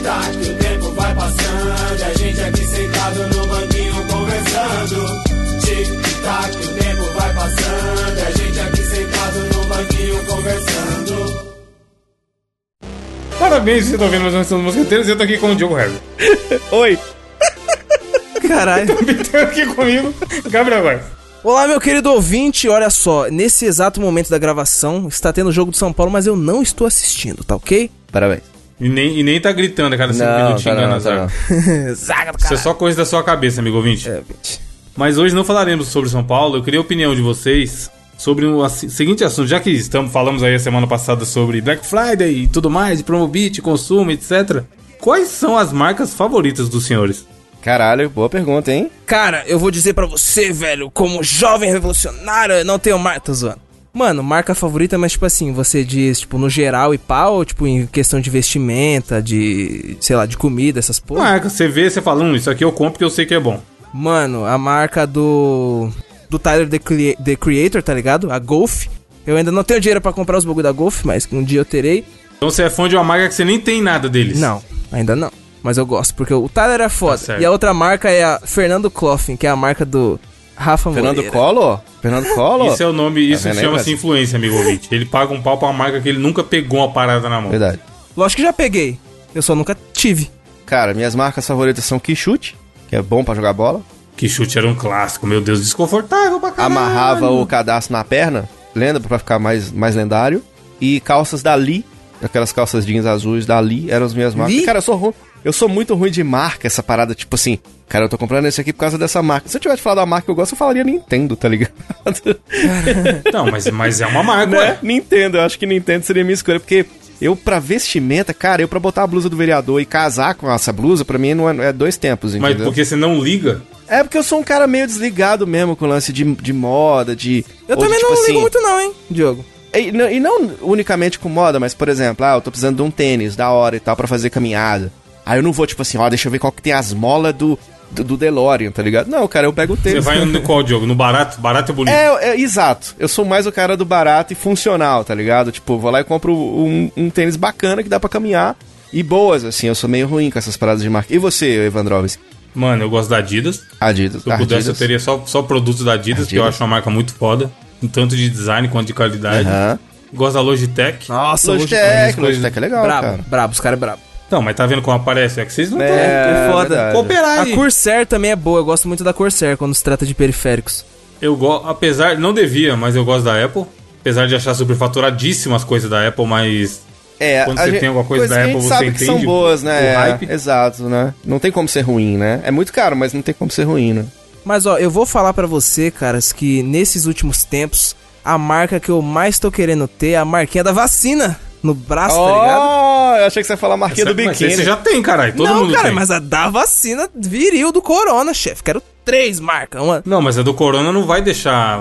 Tic-tac, o tempo vai passando. A gente aqui sentado no banquinho conversando. Tic-tac, o tempo vai passando. A gente aqui sentado no banquinho conversando. Parabéns, vocês estão vendo mais uma edição do Mosqueteiros e eu tô aqui com o Diogo Herbert. Oi. Caralho. Tem aqui comigo, Gabriel Góes. Olá, meu querido ouvinte. Olha só, nesse exato momento da gravação, está tendo o jogo do São Paulo, mas eu não estou assistindo, tá ok? Parabéns. E nem, e nem tá gritando a cada cinco Não, minutinhos tá não, na tá não. zaga. Zaga do Isso é só coisa da sua cabeça, amigo ouvinte. É. Mas hoje não falaremos sobre São Paulo. Eu queria a opinião de vocês sobre o seguinte assunto. Já que estamos, falamos aí a semana passada sobre Black Friday e tudo mais, e Promobit, consumo, etc. Quais são as marcas favoritas dos senhores? Caralho, boa pergunta, hein? Cara, eu vou dizer pra você, velho, como jovem revolucionário, eu não tenho marca, tô zoando. Mano, marca favorita, mas tipo assim, você diz, tipo, no geral e pau, ou tipo, em questão de vestimenta, de, sei lá, de comida, essas porra. Marca, você vê, você fala, hum, isso aqui eu compro porque eu sei que é bom. Mano, a marca do. Do Tyler the, Crea- the Creator, tá ligado? A Golf. Eu ainda não tenho dinheiro pra comprar os bagulho da Golf, mas um dia eu terei. Então você é fã de uma marca que você nem tem nada deles. Não, ainda não. Mas eu gosto, porque o Tyler é foda. certo. e a outra marca é a Fernando Clothing, que é a marca do Rafa Fernando Moreira. Collor? Fernando Collor? Isso é o nome, isso aí, chama-se influência, amigo ouvinte. Ele paga um pau pra uma marca que ele nunca pegou uma parada na mão. Verdade. Lógico que já peguei. Eu só nunca tive. Cara, minhas marcas favoritas são Kishute, que é bom pra jogar bola. Que chute era um clássico, meu Deus, desconfortável pra caralho. Amarrava o cadastro na perna, lembra? Pra ficar mais, mais lendário. E calças da Lee, aquelas calças jeans azuis da Lee, eram as minhas marcas. Lee? Cara, eu sou ruim. Eu sou muito ruim de marca, essa parada, tipo assim, cara, eu tô comprando esse aqui por causa dessa marca. Se eu tivesse falado da marca que eu gosto, eu falaria Nintendo, tá ligado? Não, mas, mas é uma marca, né? ué. Nintendo, eu acho que Nintendo seria a minha escolha, porque eu, pra vestimenta, cara, eu pra botar a blusa do vereador e casar com essa blusa, pra mim não é, é dois tempos, Mas entendeu? porque você não liga. É porque eu sou um cara meio desligado mesmo com o lance de, de moda, de. Eu ou de, também tipo não assim, ligo muito não, hein, Diogo. E, não- e não unicamente com moda, mas, por exemplo, ah, eu tô precisando de um tênis da hora e tal pra fazer caminhada. Aí eu não vou, tipo assim, ó, deixa eu ver qual que tem as molas do, do, do DeLorean, tá ligado? Não, cara, eu pego o Você tênis. vai no qual jogo? No barato? Barato é bonito. É, é, exato. Eu sou mais o cara do barato e funcional, tá ligado? Tipo, vou lá e compro um, um tênis bacana que dá pra caminhar. E boas, assim, eu sou meio ruim com essas paradas de marca. E você, Evandrovski? Mano, eu gosto da Adidas. Adidas. Se eu pudesse, eu Adidas. teria só, só produtos da Adidas, que eu Adidas. acho uma marca muito foda. Tanto de design quanto de qualidade. Aham. Gosto da Logitech. Nossa, Logitech, coisas- Logitech é legal, brabo, cara. brabo, os caras é brabo. Não, mas tá vendo como aparece? É que vocês não estão. é foda. verdade. Cooperar A aí. Corsair também é boa, eu gosto muito da Corsair quando se trata de periféricos. Eu gosto, apesar, não devia, mas eu gosto da Apple. Apesar de achar superfaturadíssimas as coisas da Apple, mas É, Quando a você gente- tem alguma coisa da a Apple, você sabe que são entende boas, o né? É, hype. exato, né? Não tem como ser ruim, né? É muito caro, mas não tem como ser ruim, né? Mas ó, eu vou falar pra você, caras, que nesses últimos tempos, a marca que eu mais tô querendo ter é a marquinha da vacina no braço, tá ligado? Oh, eu achei que você ia falar a marquinha do biquíni. você já tem, caralho. Todo não, mundo cara, tem. mas a da vacina viril do corona, chefe. Quero três marcas, uma... Não, mas a do Corona não vai deixar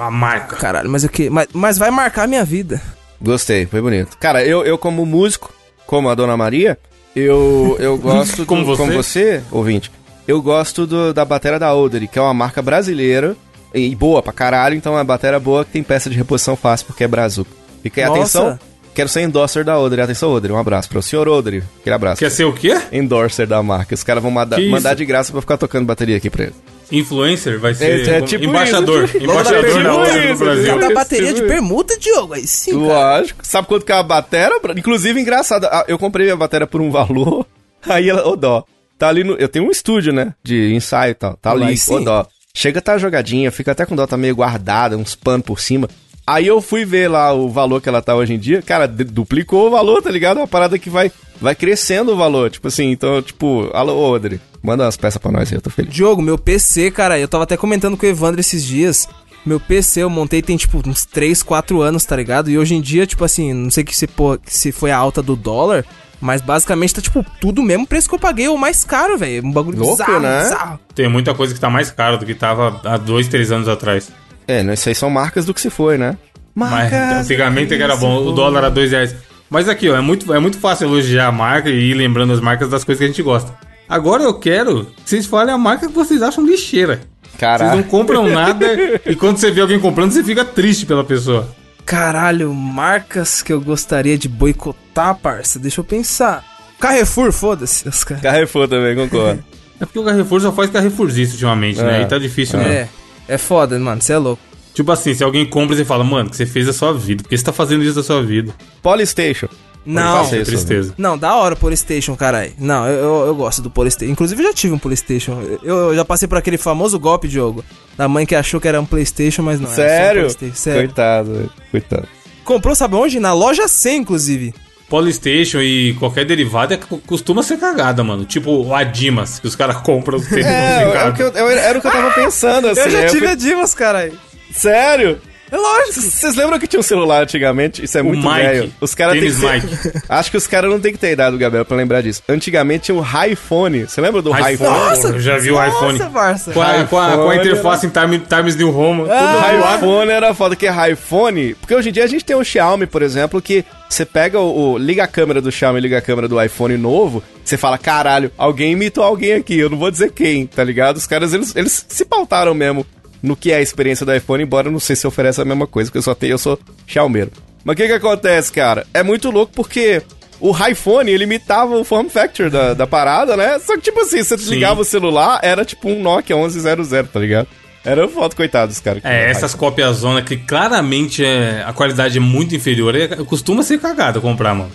a marca. Caralho, mas o que? Mas, mas vai marcar a minha vida. Gostei, foi bonito. Cara, eu, eu como músico, como a Dona Maria, eu, eu gosto... Como do, você? Como você, ouvinte, eu gosto do- da bateria da Odery, que é uma marca brasileira e boa pra caralho, então é uma bateria boa que tem peça de reposição fácil, porque é brazuca. Fica aí, Nossa. atenção, quero ser endorser da Odery. Atenção, Odery, um abraço para o senhor Odery. Aquele abraço. Quer ser o quê? endorser da marca. Os caras vão manda- mandar de graça pra ficar tocando bateria aqui pra ele. Influencer vai ser É, é tipo embaixador. isso, tipo- embaixador tipo da isso, do Brasil. Cada isso, bateria de tipo permuta, Diogo, aí sim, cara. Lógico. Sabe quanto que é a bateria? Inclusive, engraçado, eu comprei minha bateria por um valor, aí ela, ô dó, tá ali no... Eu tenho um estúdio, né, de ensaio e tal, tá ali, ô dó. Chega, tá jogadinha, fica até com dó, tá meio guardada, uns panos por cima. Aí eu fui ver lá o valor que ela tá hoje em dia, cara, duplicou o valor, tá ligado? É uma parada que vai, vai crescendo o valor, tipo assim, então, tipo, alô, ô, Odri, manda umas peças pra nós aí, eu tô feliz. Diogo, meu PC, cara, eu tava até comentando com o Evandro esses dias. Meu PC eu montei tem, tipo, uns 3, 4 anos, tá ligado? E hoje em dia, tipo assim, não sei que se, pô, se foi a alta do dólar, mas basicamente tá, tipo, tudo o mesmo preço que eu paguei, ou mais caro, velho. Um bagulho Louco, bizarro, né? bizarro. Tem muita coisa que tá mais cara do que tava há dois, três anos atrás. É, não, isso aí são marcas do que se foi, né? Mas antigamente que era bom, o dólar era dois reais. Mas aqui, ó, é muito, é muito fácil elogiar a marca e ir lembrando as marcas das coisas que a gente gosta. Agora eu quero que vocês falem a marca que vocês acham lixeira. Vocês Caralho. não compram nada e quando você vê alguém comprando, você fica triste pela pessoa. Caralho, marcas que eu gostaria de boicotar, parça. Deixa eu pensar. Carrefour, foda-se. os caras. Carrefour também, concordo. É porque o Carrefour só faz Carrefourzice ultimamente, né? É. Aí tá difícil mesmo. É, é foda, mano, você é louco. Tipo assim, se alguém compra, você fala, mano, o que você fez da sua vida? Por que você tá fazendo isso da sua vida? Polystation. Não, É isso, tristeza. não, da hora o Polystation, caralho. Não, eu, eu, eu gosto do Polystation. Inclusive, eu já tive um Polystation. Eu, eu já passei por aquele famoso golpe, Diogo. Da mãe que achou que era um Playstation, mas não era só um Sério? Playstation. Sério. Coitado, velho. coitado. Comprou, sabe onde? Na loja C, inclusive. Polystation e qualquer derivado é, costuma ser cagada, mano. Tipo o Adimas, que os caras compram sem É, é o que eu- eu- era o que eu tava pensando, assim. eu já eu tive fui- a Dimas, caralho. Sério? É lógico. Vocês lembram que tinha um celular antigamente? Isso é O muito Mike. velho. Os caras têm que Tênis ser... Acho que os caras não tem que ter idade do Gabriel pra lembrar disso. Antigamente tinha um iPhone. Você lembra do iPhone? iPhone. Eu já vi o iPhone. Nossa. Com a, com a- com a interface em Time- Times New Roman. O tudo zoado. iPhone era foda, que é iPhone. Porque hoje em dia a gente tem o Xiaomi, por exemplo, que você pega o, o- liga a câmera do Xiaomi, liga a câmera do iPhone novo, você fala, caralho, alguém imitou alguém aqui, eu não vou dizer quem, tá ligado? Os caras, eles, eles se pautaram mesmo no que é a experiência do iPhone, embora eu não sei se oferece a mesma coisa, porque eu só tenho, eu sou Xiaomeiro. Mas o que que acontece, cara? É muito louco porque o iPhone, ele imitava o form factor da, da parada, né? Só que, tipo assim, você Sim. ligava o celular, era tipo um Nokia 1100, tá ligado? Era foto, coitados, cara. É, essas cópias zona que claramente é, a qualidade é muito inferior, é, costuma ser cagada comprar, mano.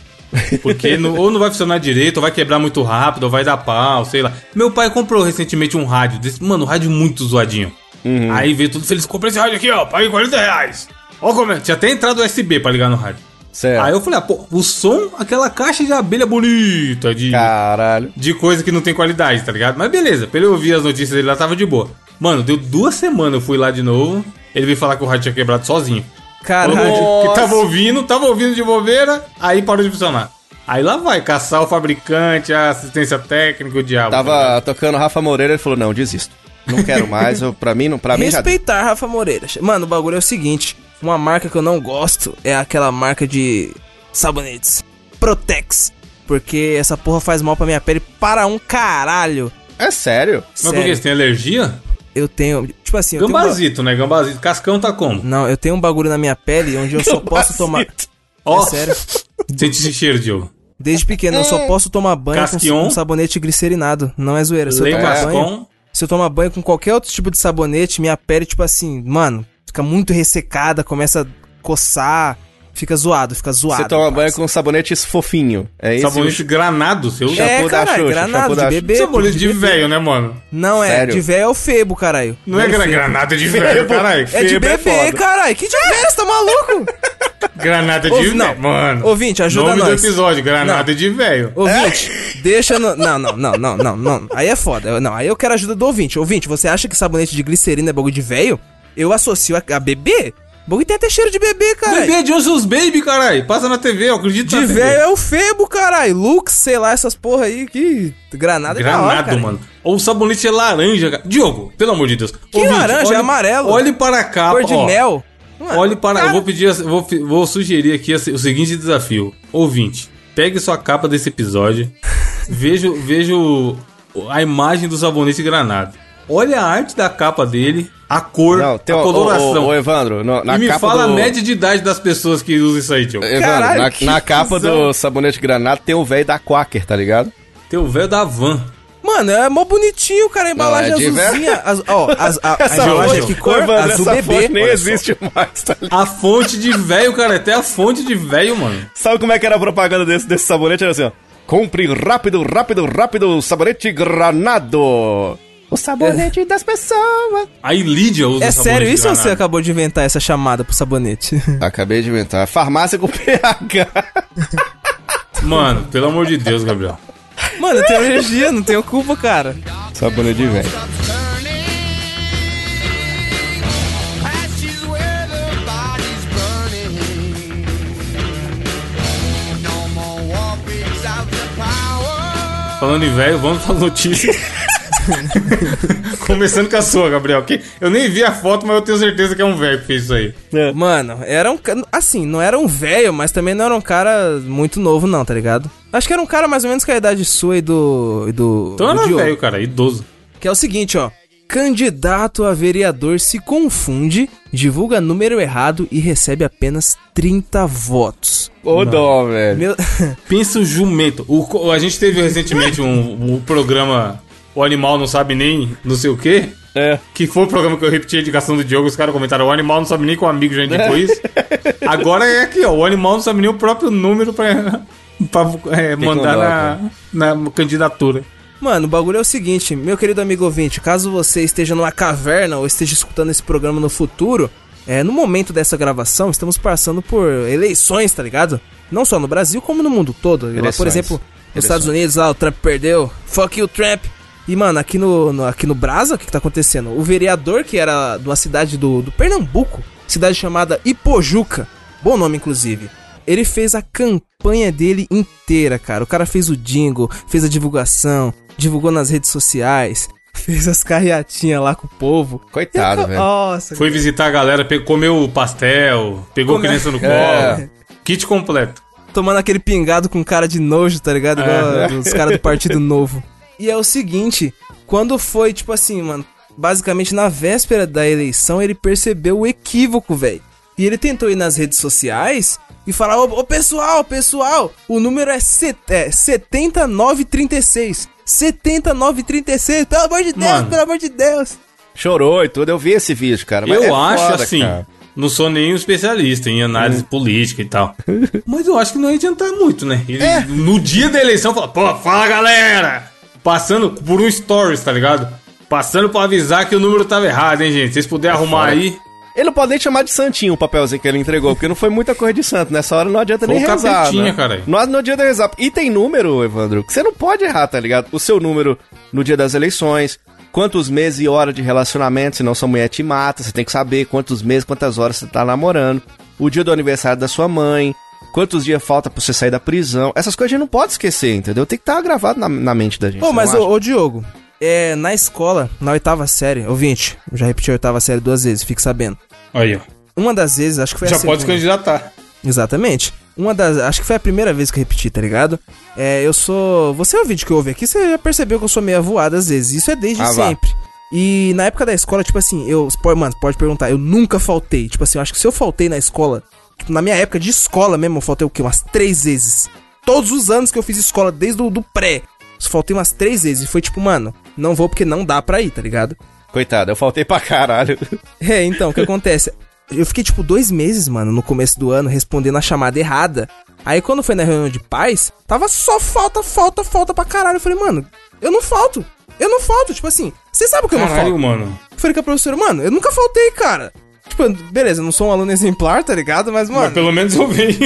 Porque no- ou não vai funcionar direito, ou vai quebrar muito rápido, ou vai dar pau, sei lá. Meu pai comprou recentemente um rádio desse, mano, um rádio muito zoadinho. Aí veio tudo feliz, comprei esse rádio aqui, ó, paguei 40 reais. Ó como é, tinha até entrado USB pra ligar no rádio. Certo. Aí eu falei, ah, pô, o som, aquela caixa de abelha bonita, de, Caralho. de coisa que não tem qualidade, tá ligado? Mas beleza, pra ele ouvir as notícias dele lá, tava de boa. Mano, deu duas semanas, eu fui lá de novo, ele veio falar que o rádio tinha quebrado sozinho. Caralho. que tava ouvindo, tava ouvindo de bobeira, aí parou de funcionar. Aí lá vai, caçar o fabricante, a assistência técnica, o diabo. Tava ligado? tocando Rafa Moreira, ele falou, não, desisto. Não quero mais, eu, pra mim, não, pra mim já... Respeitar Rafa Moreira. Mano, o bagulho é o seguinte: uma marca que eu não gosto é aquela marca de sabonetes. Protex. Porque essa porra faz mal pra minha pele para um caralho. É sério? Mas por Sério. que? Você tem alergia? Eu tenho. Tipo assim, eu tenho. um ba- Gambazito, né? Gambazito. Cascão tá como? Não, eu tenho um bagulho na minha pele onde eu só posso tomar. Ó, É sério. sente esse cheiro, Diogo. Desde pequeno, eu só posso tomar banho com, Casquion. com sabonete glicerinado. Não é zoeira. Se eu, tomar banho, se eu tomar banho com qualquer outro tipo de sabonete, minha pele, tipo assim, mano, fica muito ressecada, começa a coçar, fica zoado, fica zoado. Você toma banho com sabonetes fofinho. É isso? Sabonete granado, seu. Shampoo É, da caralho, Xuxa, granado shampoo de bebê. Sabonete de bebê. velho, né, mano? Não é, Sério? de velho é o febo, caralho. Não é gra- febo. granada de velho, caralho. É de é bebê, foda. caralho. Que de velho, você tá maluco? Granada de velho, não. mano. Ouvinte, ajuda Nome nós. do episódio, granada de velho. Ouvinte, deixa no... Não, não, não, não, não, não. Aí é foda. Eu- Não, aí eu quero a ajuda do ouvinte. Ouvinte, você acha que sabonete de glicerina é bagulho de velho? Eu associo a, a bebê. O bagulho tem até cheiro de bebê, caralho. Bebê Johnson's Baby, caralho. Passa na TV, eu acredito De velho é o febo, caralho. Lux, sei lá, essas porra aí. Que granada é Granado, cara. mano. Ou o sabonete é laranja, cara. Diogo, pelo amor de Deus. Que laranja? É amarelo. Olhe para a capa, Cor de ó. mel. Mano, Olhe para. cara, Eu vou pedir, vou, vou sugerir aqui o seguinte desafio. Ouvinte, pegue sua capa desse episódio, veja, veja a imagem do sabonete granado. Olha a arte da capa dele, a cor, Não, tem a o, coloração. o, o Evandro, no- na e me capa fala do... a média de idade das pessoas que usam isso aí, tio. Evandro, Caralho, na, que na capa do sabonete granado tem o velho da Quaker, tá ligado? Tem o velho da van. Mano, é mó bonitinho, cara. A embalagem Não, é azulzinha. Az- Ó, as- a, a Essa embalagem fonte- aqui cor Ô, Evandro, azul essa bebê. fonte nem existe mais, tá ligado? A fonte de velho, cara. Até a fonte de velho, mano. Sabe como é que era a propaganda desse, desse sabonete? Era assim, ó. Compre rápido, rápido, rápido, sabonete granado. O sabonete das pessoas. Aí Lídia usa É sabonete sério isso ou você acabou de inventar essa chamada pro sabonete? Acabei de inventar. Farmácia com PH. Mano, pelo amor de Deus, Gabriel. Mano, eu tenho alergia, não tenho culpa, cara. sabonete de velho. Falando em velho, vamos para notícias. Começando com a sua, Gabriel. Que eu nem vi a foto, mas eu tenho certeza que é um velho que fez isso aí. Mano, era um. Assim, não era um velho, mas também não era um cara muito novo, não, tá ligado? Acho que era um cara mais ou menos com a idade sua e do. E do Então do era velho, cara, idoso. Que é o seguinte, ó. Candidato a vereador se confunde, divulga número errado e recebe apenas 30 votos. Ô, dó, velho. Meu... Pensa o jumento. O, a gente teve recentemente um, um programa O Animal Não Sabe Nem não sei o quê. É. Que foi o programa que eu repeti a indicação do Diogo. Os caras comentaram: o animal não sabe nem que o amigo já indicou isso. Agora é aqui, ó. O animal não sabe nem o próprio número pra, pra é, mandar na, na candidatura. Mano, o bagulho é o seguinte, meu querido amigo ouvinte, caso você esteja numa caverna ou esteja escutando esse programa no futuro, é, no momento dessa gravação, estamos passando por eleições, tá ligado? Não só no Brasil, como no mundo todo. Lá, por exemplo, nos Estados Unidos, lá, o Trump perdeu. Fuck you, Trump. E, mano, aqui no, no- aqui no Brasa, o que, que tá acontecendo? O vereador, que era de uma cidade do, do Pernambuco, cidade chamada Ipojuca, bom nome, inclusive, ele fez a campanha dele inteira, cara. O cara fez o jingle, fez a divulgação, divulgou nas redes sociais, fez as carreatinhas lá com o povo. Coitado, velho. Nossa, Foi visitar a galera, pe- comeu pastel, pegou Come- criança no colo. É. Kit completo. tomando aquele pingado com cara de nojo, tá ligado? Igual os caras do Partido Novo. E é o seguinte, quando foi, tipo assim, mano, basicamente na véspera da eleição, ele percebeu o equívoco, velho. E ele tentou ir nas redes sociais e falar, ô, ô, pessoal, pessoal, o número é, set, é 7936. 7936, pelo amor de Deus, Mano. pelo amor de Deus. Chorou e tudo. Eu vi esse vídeo, cara. mas eu é acho foda, assim. cara. Não sou nenhum especialista em análise política e tal. Mas eu acho que não ia adiantar muito, né? Ele, É. No dia da eleição, fala, pô, fala galera! Passando por um stories, tá ligado? Passando pra avisar que o número tava errado, hein, gente? Se vocês puderem arrumar foda. aí. Ele não pode nem chamar de santinho o papelzinho que ele entregou, porque não foi muita coisa de santo. Nessa hora não adianta Foi nem rezar, né? Não, não adianta rezar. E tem número, Evandro, que você não pode errar, tá ligado? O seu número no dia das eleições, quantos meses e horas de relacionamento, senão sua mulher te mata, você tem que saber quantos meses, quantas horas você tá namorando, o dia do aniversário da sua mãe, quantos dias falta pra você sair da prisão. Essas coisas a gente não pode esquecer, entendeu? Tem que estar gravado na, na mente da gente. Pô, mas ô, Diogo, é, na escola, na oitava série, ouvinte, eu já repeti a oitava série duas vezes, fique sabendo. Aí, ó. Uma das vezes, acho que foi Já a pode se candidatar. Exatamente. Uma das. Acho que foi a primeira vez que eu repeti, tá ligado? É, eu sou. Você é o vídeo que eu ouvi aqui, você já percebeu que eu sou meio avoado às vezes. Isso é desde Ah, vá. sempre. E na época da escola, tipo assim, eu. Mano, pode perguntar, eu nunca faltei. Tipo assim, eu acho que se eu faltei na escola, na minha época de escola mesmo, eu faltei o quê? Umas três vezes. Todos os anos que eu fiz escola, desde o do pré. Faltei umas três vezes. E foi tipo, mano, não vou porque não dá pra ir, tá ligado? Coitado, eu faltei pra caralho. É, então, o que acontece? Eu fiquei, tipo, dois meses, mano, no começo do ano, respondendo a chamada errada. Aí, quando foi na reunião de paz, tava só falta, falta, falta pra caralho. Eu falei, mano, eu não falto. Eu não falto. Tipo assim, você sabe que eu não Caralho, falto. mano. Eu falei com a professora, mano, eu nunca faltei, cara. Tipo, beleza, eu não sou um aluno exemplar, tá ligado? Mas, Mas mano. pelo menos eu venho.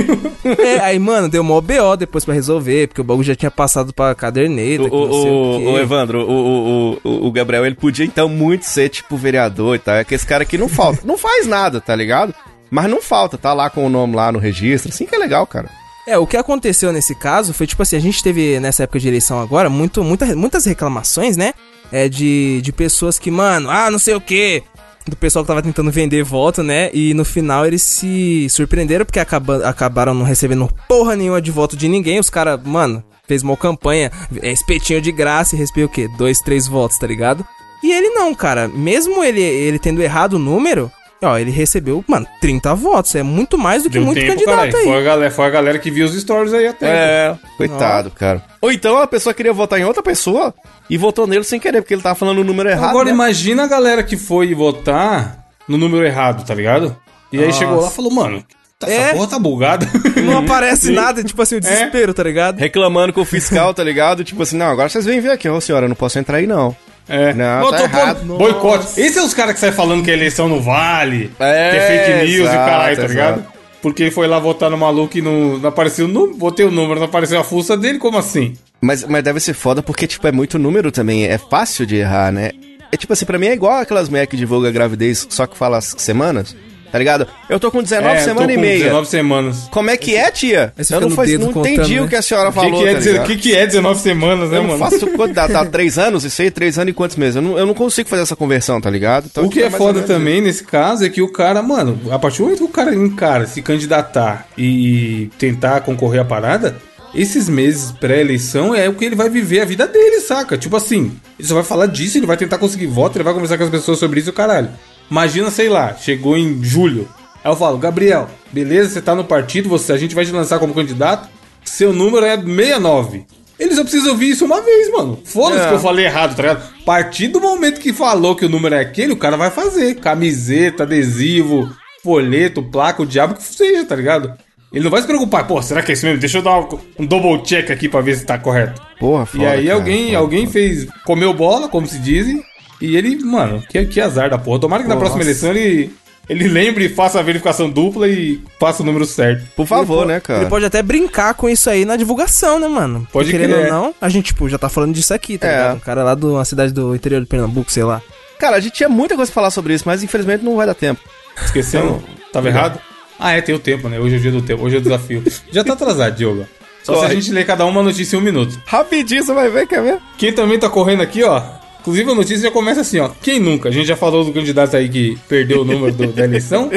é, aí, mano, deu mó BO depois pra resolver, porque o bagulho já tinha passado pra caderneta. O, que não sei o, quê. o, o Evandro, o, o, o, o Gabriel, ele podia então muito ser tipo vereador e tal. É que esse cara aqui não falta. não faz nada, tá ligado? Mas não falta, tá lá com o nome lá no registro. Assim que é legal, cara. É, o que aconteceu nesse caso foi tipo assim, a gente teve nessa época de eleição agora muito, muita, muitas reclamações, né? É de, de pessoas que, mano, ah, não sei o que. Do pessoal que tava tentando vender voto, né? E no final eles se surpreenderam porque acaba, acabaram não recebendo porra nenhuma de voto de ninguém. Os caras, mano, fez uma campanha, é, espetinho de graça e recebeu o quê? Dois, três votos, tá ligado? E ele não, cara. Mesmo ele, ele tendo errado o número, ó, ele recebeu, mano, 30 votos. É muito mais do que Deu muito tempo, candidato aí. Foi a, galera, foi a galera que viu os stories aí até. É, coitado, cara. Ou então a pessoa queria votar em outra pessoa e votou nele sem querer, porque ele tava falando o número errado. Agora né? imagina a galera que foi votar no número errado, tá ligado? E aí Nossa. chegou lá e falou, mano, tá- É. essa porra tá bugada. Não aparece nada, tipo assim, o desespero, tá ligado? Reclamando com o fiscal, tá ligado? Tipo assim, não, agora vocês vêm ver aqui, ô senhora, eu não posso entrar aí não. É. Não, tá errado. pondo boicote. Esses são os caras que saem falando que a eleição não vale, É, que é fake news e o exato, caralho, tá exato. ligado? Porque ele foi lá votar no maluco e não, não apareceu o número, botei o número, não apareceu a fuça dele, como assim? Mas, mas deve ser foda porque, tipo, é muito número também. É fácil de errar, né? É tipo assim, pra mim é igual aquelas mulheres que divulgam a gravidez, só que fala as semanas. Tá ligado? Eu tô com 19 É, semanas e meia. 19 semanas. Como é que é, tia? Eu não, faz, não contando, entendi né? o que a senhora O que, falou, que, é tá que, que é 19 semanas, né, Eu não mano? faço quanto dá, dá três anos, isso aí, três anos e quantos meses? Eu não, eu não consigo fazer essa conversão, tá ligado? Então, O que tipo, é foda também nesse caso é que o cara, mano, a partir do momento que o cara encara se candidatar e tentar concorrer à parada, esses meses pré-eleição é o que ele vai viver a vida dele, saca? Tipo assim, ele só vai falar disso, ele vai tentar conseguir voto, ele vai conversar com as pessoas sobre isso, caralho. Imagina, sei lá, chegou em julho. Aí eu falo, Gabriel, beleza, você tá no partido, você, a gente vai te lançar como candidato, seu número é 69. Ele só precisa ouvir isso uma vez, mano. Foda-se É. que eu falei errado, tá ligado? A partir do momento que falou que o número é aquele, o cara vai fazer. Camiseta, adesivo, folheto, placa, o diabo que seja, tá ligado? Ele não vai se preocupar, pô, será que é isso mesmo? Deixa eu dar um, double check aqui pra ver se tá correto. Porra, E foda, aí cara, alguém, foda, alguém foda. fez, comeu bola, como se dizem, e ele, mano, que, que azar da porra. Tomara que na Nossa. próxima eleição ele, ele lembre e faça a verificação dupla e faça o número certo. Por favor, Ele né, po- Ele cara? pode até brincar com isso aí na divulgação, né, mano? Pode querendo crer. ou não, a gente, tipo, já tá falando disso aqui, tá É. ligado? Um cara lá de uma cidade do interior de Pernambuco, sei lá. Cara, a gente tinha muita coisa pra falar sobre isso, mas infelizmente não vai dar tempo. Esqueceu? Então, Tava errado? Ah, é, tem o tempo, né? Hoje é o dia do tempo, hoje é o desafio. Já tá atrasado, Diogo. Só se Corre. a gente ler cada uma notícia em um minuto. Rapidinho, você vai ver, quer ver? Quem também tá correndo aqui, ó. Inclusive a notícia já começa assim, ó. Quem nunca? A gente já falou do candidato aí que perdeu o número do- da eleição.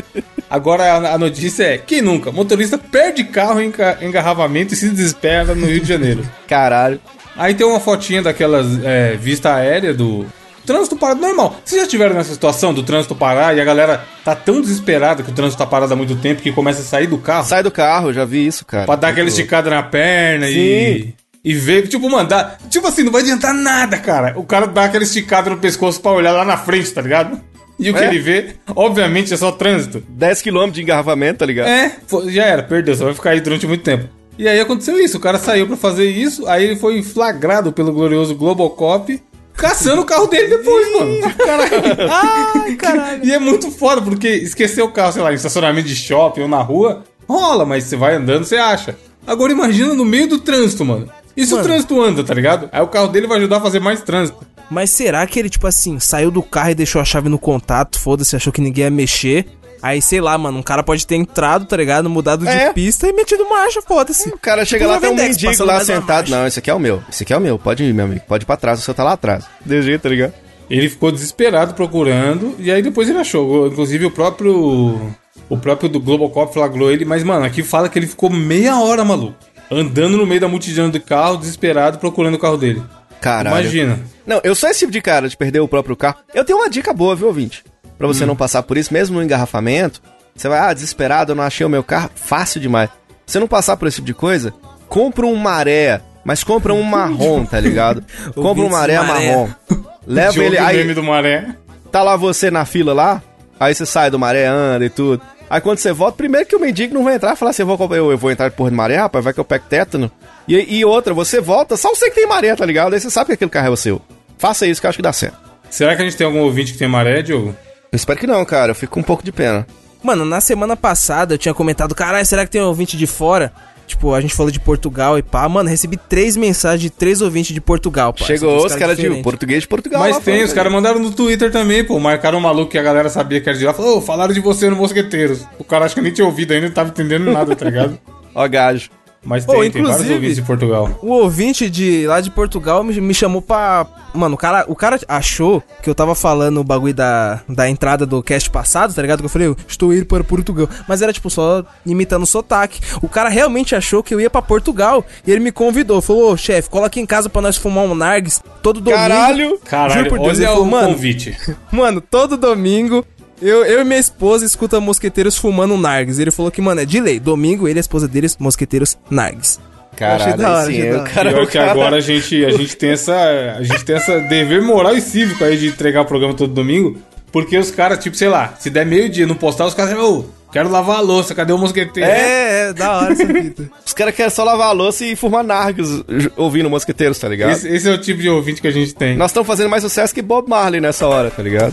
Agora a, a notícia é: quem nunca? Motorista perde carro em engarrafamento e se desespera no Rio de Janeiro. Caralho. Aí tem uma fotinha daquelas é, vista aérea do trânsito parado normal. Vocês já tiveram nessa situação do trânsito parar e a galera tá tão desesperada que o trânsito tá parado há muito tempo que começa a sair do carro Sai do carro, já vi isso, cara. pra dar aquela esticada na perna e. E ver, tipo, mandar. Tipo assim, não vai adiantar nada, cara. O cara dá aquela esticada no pescoço pra olhar lá na frente, tá ligado? E o que É. ele vê, obviamente, é só trânsito. 10km de engarrafamento, tá ligado? É, já era, perdeu, você vai ficar aí durante muito tempo. E aí aconteceu isso, o cara saiu pra fazer isso, aí ele foi flagrado pelo glorioso Globocop, caçando o carro dele depois, mano. Caralho. Ai, caralho. E é muito foda, porque esquecer o carro, sei lá, em estacionamento de shopping ou na rua, rola, mas você vai andando, você acha. Agora imagina no meio do trânsito, mano. E se o Mano. trânsito anda, tá ligado? Aí o carro dele vai ajudar a fazer mais trânsito. Mas será que ele, tipo assim, saiu do carro e deixou a chave no contato, foda-se, achou que ninguém ia mexer? Aí, sei lá, mano, um cara pode ter entrado, tá ligado? Mudado É. de pista e metido marcha, foda-se. O cara chega Tipo lá, tem um Vendex, mendigo passando lá mais uma sentado. marcha. Não, esse aqui é o meu. Esse aqui é o meu. Pode ir, meu amigo. Pode ir pra trás, o seu tá lá atrás. De jeito, tá ligado? Ele ficou desesperado procurando, e aí depois ele achou. Inclusive o próprio. O próprio do Globocop flagrou ele, mas, mano, aqui fala que ele ficou meia hora, maluco. Andando no meio da multidão de carro, desesperado, procurando o carro dele. Caralho. Imagina. Não, eu sou esse tipo de cara de perder o próprio carro. Eu tenho uma dica boa, viu, ouvinte? Pra você não passar por isso, mesmo no engarrafamento. Você vai, ah, desesperado, eu não achei o meu carro. Fácil demais. Você não passar por esse tipo de coisa, compra um maré, mas compra um marrom, tá ligado? compra um maré, maré. marrom. Leva ele aí. do maré. Tá lá você na fila lá, aí você sai do maré, anda e tudo. Aí quando você volta, primeiro que o mendigo não vai entrar e falar assim, eu vou, eu, eu vou entrar de porra de maré, rapaz, vai que eu pego tétano. E, e outra, você volta, só você que tem maré, tá ligado? Aí você sabe que aquele carro é o seu. Faça isso que eu acho que dá certo. Será que a gente tem algum ouvinte que tem maré, Diogo? Eu espero que não, cara, eu fico com um pouco de pena. Mano, na semana passada eu tinha comentado, caralho, será que tem um ouvinte de fora? Tipo, a gente falou de Portugal e pá. Mano, recebi três mensagens de três ouvintes de Portugal, pá. Chegou os caras de português de Portugal. Mas lá tem, fora, os caras mandaram no Twitter também, pô. Marcaram um maluco que a galera sabia que era de lá. Falou, ô, falaram de você no Mosqueteiros. O cara acho que nem tinha ouvido ainda, não tava entendendo nada, tá ligado? Ó, gajo. Mas Ô, tem, tem vários inclusive- ouvintes de Portugal. O ouvinte de lá de Portugal me, me chamou pra. Mano, o cara, o cara achou que eu tava falando o bagulho da, da entrada do cast passado, tá ligado? Que eu falei, eu estou indo para Portugal. Mas era tipo só imitando o sotaque. O cara realmente achou que eu ia pra Portugal. E ele me convidou. Falou, ô chefe, cola aqui em casa pra nós fumar um Nargues todo domingo. Caralho! Caralho, Juro por Deus, olha ele falou, o mano, convite. Mano, todo domingo. Eu, eu e minha esposa escuta mosqueteiros fumando um Nargues. Ele falou que, mano, é de lei. Domingo, ele e a esposa deles, mosqueteiros Nargues. Caralho, hora, aí sim, achei da o hora. cara, Pior que cara- agora a gente, a gente tem essa. A gente tem essa dever moral e cívico aí de entregar o programa todo domingo. Porque os caras, tipo, sei lá, se der meio-dia não postar, os caras, ô, quero lavar a louça, cadê o mosqueteiro? É, é, da hora essa fita. Os caras querem só lavar a louça e fumar nargos j- ouvindo mosqueteiros, tá ligado? Esse, esse é o tipo de ouvinte que a gente tem. Nós estamos fazendo mais sucesso que Bob Marley nessa hora, tá ligado?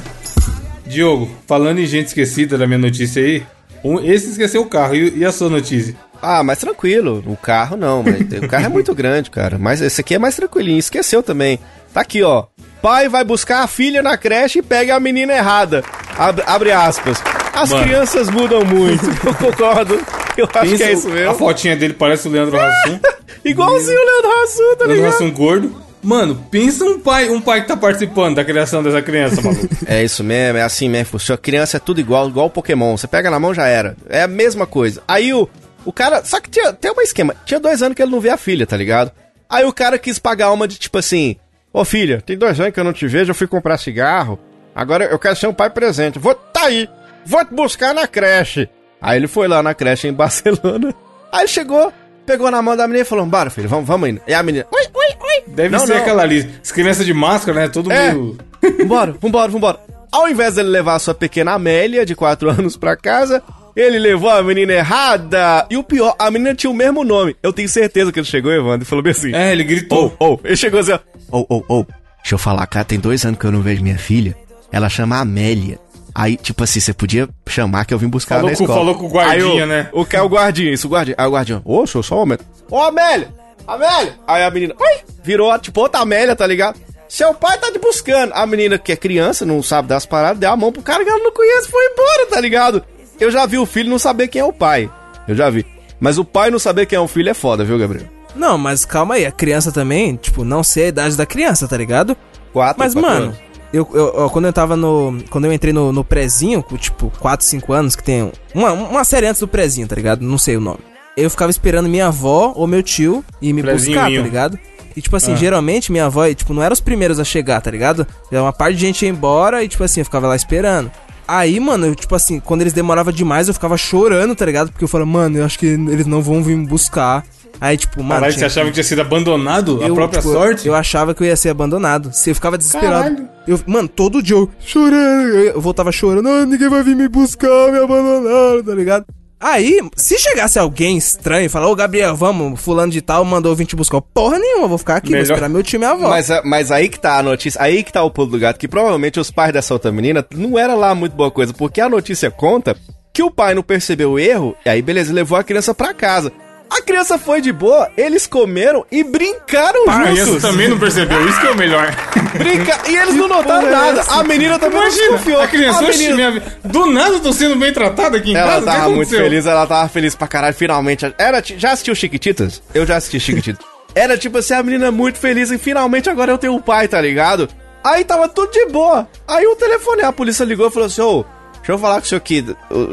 Diogo, falando em gente esquecida da minha notícia aí, um- esse esqueceu o carro. E, e a sua notícia? Ah, mas tranquilo. O carro não, mas o carro é muito grande, cara. Mas esse aqui é mais tranquilinho. Esqueceu também. Tá aqui, ó. Pai vai buscar a filha na creche e pega a menina errada. Abre, abre aspas. As Mano. crianças mudam muito. Eu concordo. Eu acho que é Pensa, isso A mesmo. fotinha dele parece o Leandro Hassum. Igualzinho o Leandro Hassum, tá Leandro ligado? Hassum gordo. Mano, pensa um pai, um pai que tá participando da criação dessa criança, maluco. É isso mesmo, é assim mesmo. Sua criança é tudo igual, igual Pokémon. Você pega na mão já era. É a mesma coisa. Aí o, O cara. Só que tinha, tem um esquema. Tinha dois anos que ele não vê a filha, tá ligado? Aí o cara quis pagar uma de tipo assim: Ô filha, tem dois anos que eu não te vejo, eu fui comprar cigarro. Agora eu quero ser um pai presente. Vou tá aí, vou te buscar na creche. Aí ele foi lá na creche em Barcelona. Aí chegou, pegou na mão da menina e falou: Bora, filho, vamos, vamos indo. E a menina, oi, oi, oi. Deve Não, ser não. aquela ali. As crianças de máscara, né? Todo É. mundo. Vambora, vambora, vambora. Ao invés dele levar a sua pequena Amélia, de 4 anos, pra casa, ele levou a menina errada. E o pior, a menina tinha o mesmo nome. Eu tenho certeza que ele chegou, Evandro, e falou bem assim: É, ele gritou. Ô, ô, ele chegou assim, ó. Ô, ô, ô, deixa eu falar, cara, tem dois anos que eu não vejo minha filha. Ela chama Amélia. Aí, tipo assim, você podia chamar que eu vim buscar Falou na com- escola. falou com o guardinha, né? O que é o guardinha, isso, o guardinha. Aí o guardinha, ô, sou só um momento. Ô, Amélia! Amélia! Aí a menina, oi! Virou, tipo, outra Amélia, tá ligado? Seu pai tá te buscando. A menina, que é criança, não sabe das paradas, deu a mão pro cara que ela não conhece, foi embora, tá ligado? Eu já vi o filho não saber quem é o pai. Eu já vi. Mas o pai não saber quem é o filho é foda, viu, Gabriel? Não, mas calma aí, a criança também, tipo, não sei a idade da criança, tá ligado? Quatro, Mas, quatro mano, anos. Eu, eu- eu- quando eu tava no. Quando eu entrei no, no prezinho, com tipo 4, 5 anos, que tem uma, uma série antes do prezinho, tá ligado? Não sei o nome. Eu ficava esperando minha avó ou meu tio ir me buscar, tá ligado? E, tipo assim, Ah. geralmente minha avó, tipo, não era os primeiros a chegar, tá ligado? Já uma parte de gente ia embora e, tipo assim, eu ficava lá esperando. Aí, mano, eu, tipo assim, quando eles demoravam demais, eu ficava chorando, tá ligado? Porque eu falava, mano, eu acho que eles não vão vir me buscar. Aí, tipo, mano. Caralho, você tinha- achava que tinha sido abandonado? a eu, própria tipo, sorte? Eu achava que eu ia ser abandonado. Se eu ficava desesperado. Caralho. Eu, mano, todo dia eu chorando. Eu, voltava chorando. Ah, ninguém vai vir me buscar, me abandonaram, tá ligado? Aí, se chegasse alguém estranho e falar, ô Gabriel, vamos, fulano de tal mandou vir te buscar. Porra nenhuma, eu vou ficar aqui, Melhor- vou esperar meu time e avó. Mas, a- mas aí que tá a notícia, aí que tá o pulo do gato, que provavelmente os pais dessa outra menina não era lá muito boa coisa, porque a notícia conta que o pai não percebeu o erro, e aí beleza, levou a criança pra casa. A criança foi de boa, eles comeram e brincaram e juntos. essa também não percebeu, isso que é o melhor. Brinca... E eles não notaram é nada. essa? A menina também não Imagina, desconfiou. a criança, a menina... minha... do nada eu tô sendo bem tratada aqui em Ela casa, que tava muito feliz, ela tava feliz pra caralho, finalmente. Era, já assistiu Chiquititas? Eu já assisti Chiquititas. Era tipo assim, a menina muito feliz e finalmente agora eu tenho um pai, tá ligado? Aí tava tudo de boa. Aí o telefone, a polícia ligou e falou assim, ô, deixa eu falar com o senhor aqui,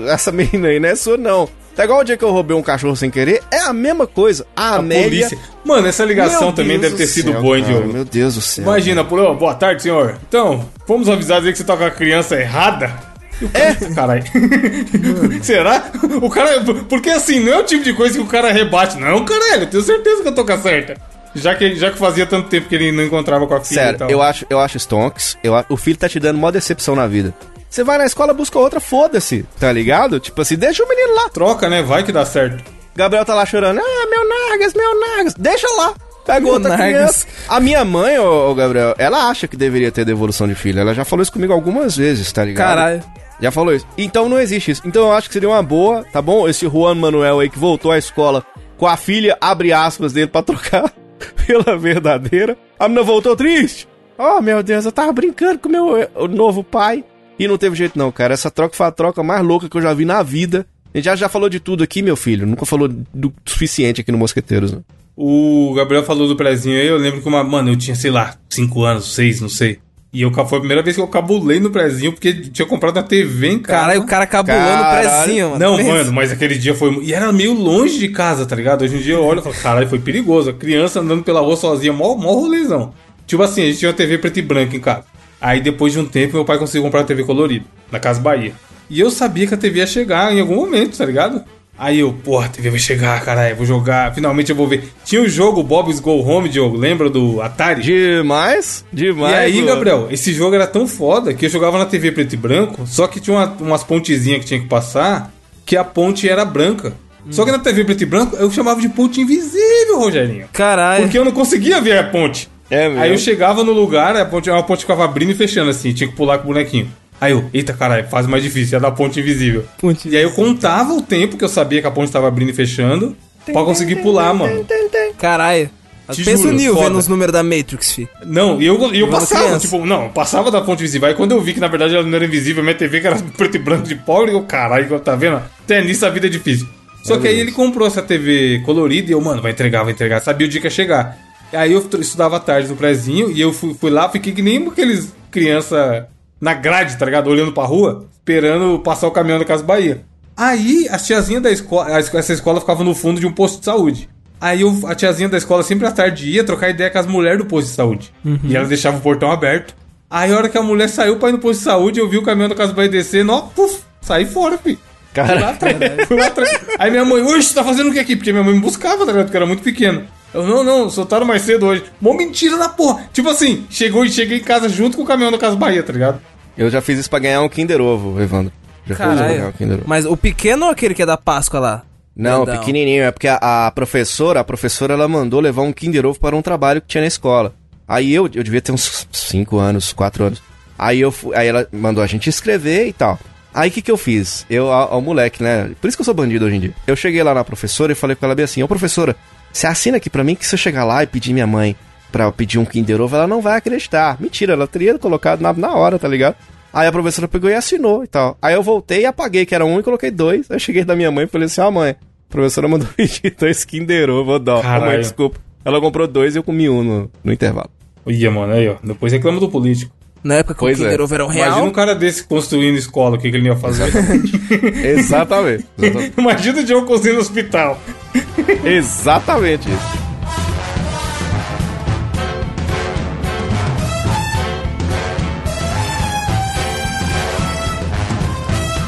essa menina aí não é sua não. Tá igual o dia que eu roubei um cachorro sem querer, é a mesma coisa. A, A Amélia... polícia. Mano, essa ligação Meu também Deus deve ter do sido céu, boa, hein, Diogo? Meu Deus do céu. Imagina, por ô, boa tarde, senhor. Então, fomos avisados aí que você tá com a criança errada. E É. caralho. Será? O cara. Porque assim, não é o tipo de coisa que o cara rebate. Não, caralho, eu tenho certeza que eu tô com a certa. Já que, já que fazia tanto tempo que ele não encontrava com a filha e Sério, tal. eu acho, eu acho stonks. Eu, o filho tá te dando maior decepção na vida. Você vai na escola, busca outra, foda-se, tá ligado? Tipo assim, deixa o menino lá. Troca, né? Vai que dá certo. Gabriel tá lá chorando. Ah, meu Nargas, meu Nargas. Deixa lá. Pega outra Nargas. criança. A minha mãe, ô, ô, Gabriel, ela acha que deveria ter devolução de filho. Ela já falou isso comigo algumas vezes, tá ligado? Caralho. Já falou isso. Então não existe isso. Então eu acho que seria uma boa, tá bom? Esse Juan Manuel aí que voltou à escola com a filha, abre aspas, dele pra trocar pela verdadeira. A menina voltou triste. Oh, meu Deus, eu tava brincando com o meu o novo pai. E não teve jeito não, cara. Essa troca foi a troca mais louca que eu já vi na vida. A gente já, já falou de tudo aqui, meu filho. Nunca falou do suficiente aqui no Mosqueteiros, né? O Gabriel falou do prezinho aí, eu lembro que uma. Mano, eu tinha, sei lá, 5 anos, 6, não sei. E eu, foi a primeira vez que eu cabulei no prezinho, porque tinha comprado a TV em casa. Caralho, o cara cabulando o Caralho. prezinho, mano. Não, mano, mas aquele dia foi. E era meio longe de casa, tá ligado? Hoje em dia eu olho e falo, caralho, foi perigoso. A criança andando pela rua sozinha, mó, mó rolezão. Tipo assim, a gente tinha uma TV preto e branco em casa. Aí depois de um tempo, meu pai conseguiu comprar uma TV colorida, na Casa Bahia. E eu sabia que a TV ia chegar em algum momento, tá ligado? Aí eu, porra, a TV vai chegar, caralho, vou jogar, finalmente eu vou ver. Tinha o jogo Bob's Go Home, Diogo, lembra do Atari? Demais, demais. E aí, mano. Gabriel, esse jogo era tão foda que eu jogava na TV preto e branco, só que tinha uma- umas pontezinhas que tinha que passar, que a ponte era branca. Só que na TV preto e branco eu chamava de ponte invisível, Rogerinho. Caralho. Porque eu não conseguia ver a ponte. É mesmo? Aí eu chegava no lugar, a ponte, a ponte ficava abrindo e fechando assim, tinha que pular com o bonequinho. Aí eu, eita caralho, faz mais difícil, é da ponte invisível. Ponte E aí eu contava o tempo que eu sabia que a ponte tava abrindo e fechando pra conseguir pular, mano. Caralho. Te Pensa juro, o Neo foda. vendo os números da Matrix, fi. Não, e eu, e eu passava, criança. tipo, não, passava da fonte visível. Aí quando eu vi que na verdade ela não era invisível, minha TV que era preto e branco de pobre, eu, caralho, tá vendo? Até nisso a vida é difícil. Só que aí ele comprou essa TV colorida e eu, mano, vai entregar, vai entregar. Sabia o dia que ia chegar. Aí eu estudava à tarde no prezinho e eu fui, fui lá, fiquei que nem aqueles criança na grade, tá ligado? Olhando pra rua, esperando passar o caminhão da Casa Bahia. Aí as tiazinhas da escola, a esco- essa escola ficava no fundo de um posto de saúde. Aí eu- a tiazinha da escola sempre à tarde ia trocar ideia com as mulheres do posto de saúde. E ela deixava o portão aberto. Aí a hora que a mulher saiu pra ir no posto de saúde, eu vi o caminhão da Casa Bahia descendo, ó, puf, saí fora, filho. Cara, fui lá atrás. Aí minha mãe, você tá fazendo o que aqui? Porque minha mãe me buscava, tá ligado? Porque eu era muito pequeno. Eu, não, não, soltaram mais cedo hoje. Mó mentira da porra. Tipo assim, chegou e cheguei em casa junto com o caminhão da Casa Bahia, tá ligado? eu já fiz isso pra ganhar um Kinder Ovo, Evandro. Já fiz isso pra ganhar um Caralho. Kinder Ovo. Mas o pequeno ou aquele que é da Páscoa lá? Não, Grandão. pequenininho. É porque a, a professora, a professora, ela mandou levar um Kinder Ovo para um trabalho que tinha na escola. Aí eu, eu devia ter uns 5 anos, 4 anos. Aí eu fui- aí ela mandou a gente escrever e tal. Aí o que que eu fiz? Eu, ao, ao moleque, né? Por isso que eu sou bandido hoje em dia. Eu cheguei lá na professora e falei com ela bem assim: Ô professora, você assina aqui pra mim que se eu chegar lá e pedir minha mãe pra eu pedir um Kinder Ovo, ela não vai acreditar. Mentira, ela teria colocado na, na hora, tá ligado? Aí a professora pegou e assinou e tal. Aí eu voltei e apaguei, que era um e coloquei dois. Aí eu cheguei da minha mãe e falei assim: ó, mãe, a professora mandou pedir dois Kinder Ovo, dó. Ô, Caralho. mãe, desculpa. Ela comprou dois e eu comi um no, no intervalo. Ia, mano, aí, ó. Depois reclama do político. Na época que Pois o Kinder é. Ovo era um Imagina real. um cara desse construindo escola, o que, que ele ia fazer? Exatamente. Exatamente. Imagina o Diogo construindo hospital. Exatamente isso.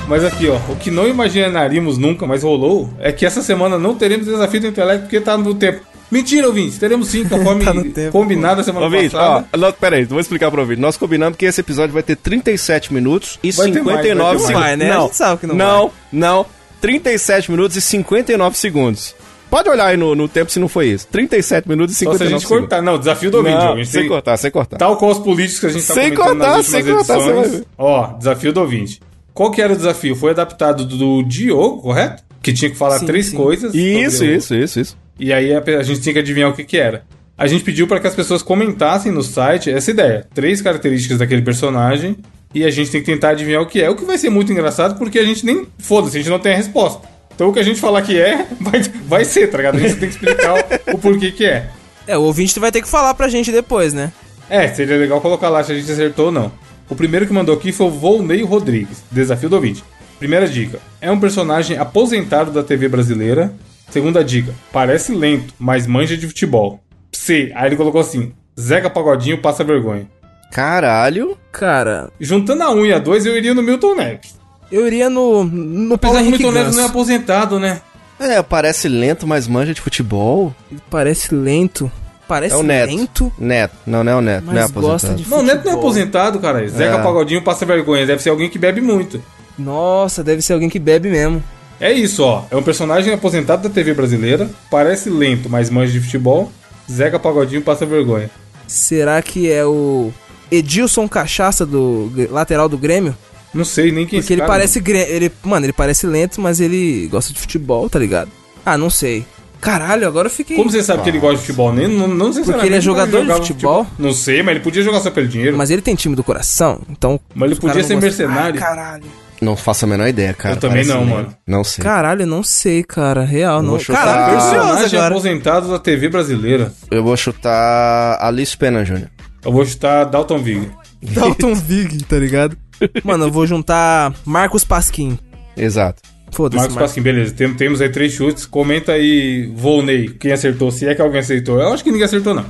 Mas aqui, ó, o que não imaginaríamos nunca, mas rolou, é que essa semana não teremos desafio do intelecto porque tá no tempo. Mentira, ouvintes, teremos sim, conforme Tá tempo, combinado a semana Ouvinte, ó, passada. nós, peraí, vou explicar pro ouvinte. Nós combinamos que esse episódio vai ter 37 minutos e Vai ter mais, 59 vai ter segundos. mais. Vai, né? A Não, gente sabe que não não, não. 37 minutos e 59 segundos. Pode olhar aí no, no tempo se não foi isso. 37 minutos e Só se a 59 gente segundos. cortar. Não, desafio do ouvinte, ó, a Não, sem tem- cortar, sem cortar. Tal qual os políticos que a gente tá Sem comentando cortar, nas sem cortar, vai edições. Ó, desafio do ouvinte. Qual que era o desafio? Foi adaptado do Diogo, correto? Que tinha que falar Sim, três sim. coisas. Isso, isso, isso, isso. E aí a, a gente tinha que adivinhar o que que era. A gente pediu para que as pessoas comentassem no site essa ideia. Três características daquele personagem. E a gente tem que tentar adivinhar o que é. O que vai ser muito engraçado porque a gente nem. Foda-se, a gente não tem a resposta. Então o que a gente falar que é, vai, vai ser, tá ligado? A gente tem que explicar o, o porquê que é. É, o ouvinte vai ter que falar pra gente depois, né? É, seria legal colocar lá se a gente acertou ou não. O primeiro que mandou aqui foi o Volney Rodrigues, desafio do ouvinte. Primeira dica: é um personagem aposentado da TV brasileira. Segunda dica: parece lento, mas manja de futebol. C, aí ele colocou assim: Zeca Pagodinho passa vergonha. Caralho. Cara, Juntando a 1 e a 2, eu iria no Milton Neves. eu iria no, no Paulo Apesar que o Milton Neves não é aposentado, né? É, parece lento, mas manja de futebol. Ele parece lento. Parece É o Neto. lento, Neto. Não, não é o Neto. não é mas gosta aposentado. de Não, o Neto não é futebol. aposentado, cara. Zeca É. Pagodinho passa vergonha. Deve ser alguém que bebe muito. Nossa, deve ser alguém que bebe mesmo. É isso, ó. É um personagem aposentado da TV brasileira. Parece lento, mas manja de futebol. Zeca Pagodinho passa vergonha. Será que é o Edilson Cachaça do lateral do Grêmio? Não sei nem quem é Porque ele cara, parece Grê- ele, mano, ele parece lento, mas ele gosta de futebol, tá ligado? Ah, não sei. Caralho, agora eu fiquei Como você sabe que ele gosta de futebol? Nem, não, não necessariamente ele é jogador de jogava futebol? Não sei, mas ele podia jogar só pelo dinheiro. Mas, Mas ele tem time do coração, então. ele os podia ser mercenário. Ah, caralho. Não faço a menor ideia, cara. Eu também Parece não, lento. mano. Não sei. Caralho, eu não sei, cara. Real, não. vou chutar- Caralho, personagem agora. aposentado da TV brasileira. Eu vou chutar Alice Pena Júnior. Eu vou chutar Dalton Vig. Dalton Vig, tá ligado? Mano, eu vou juntar Marcos Pasquim. Exato. Foda-se, Marcos Marcos. Pasquim, beleza. Tem- temos aí três chutes. Comenta aí, Volney, quem acertou. Se é que alguém acertou. Eu acho que ninguém acertou, não.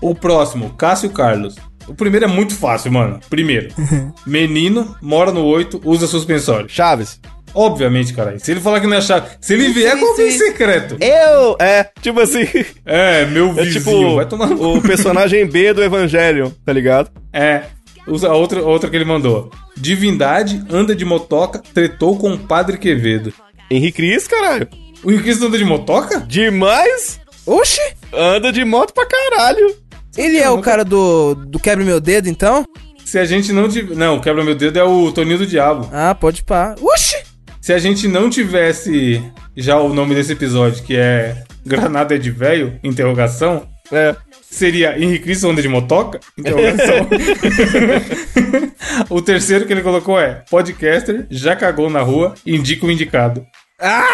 O próximo, Cássio Carlos. O primeiro é muito fácil, mano. Primeiro, menino, mora no 8, usa suspensório. Chaves. Obviamente, caralho. Se ele falar que não é chave, se ele vier com alguém secreto. Eu! É, tipo assim. É, meu É vizinho, tipo vai tomar no o personagem B do Evangelho, tá ligado? É. Usa a outra, a outra que ele mandou. Divindade anda de motoca, tretou com o Padre Quevedo. Henrique Cris, caralho. O Henrique anda de motoca? Demais! Oxi! Anda de moto pra caralho. Ele é o cara do, do Quebra Meu Dedo, então? Se a gente não tiver. Não, quebra meu dedo é o Toninho do Diabo. Ah, pode pá. Oxi! Se a gente não tivesse já o nome desse episódio, que é Granada é de Velho, interrogação, É. seria Henrique Cristo anda de motoca? Interrogação. o terceiro que ele colocou é podcaster, já cagou na rua, indica o indicado. Ah,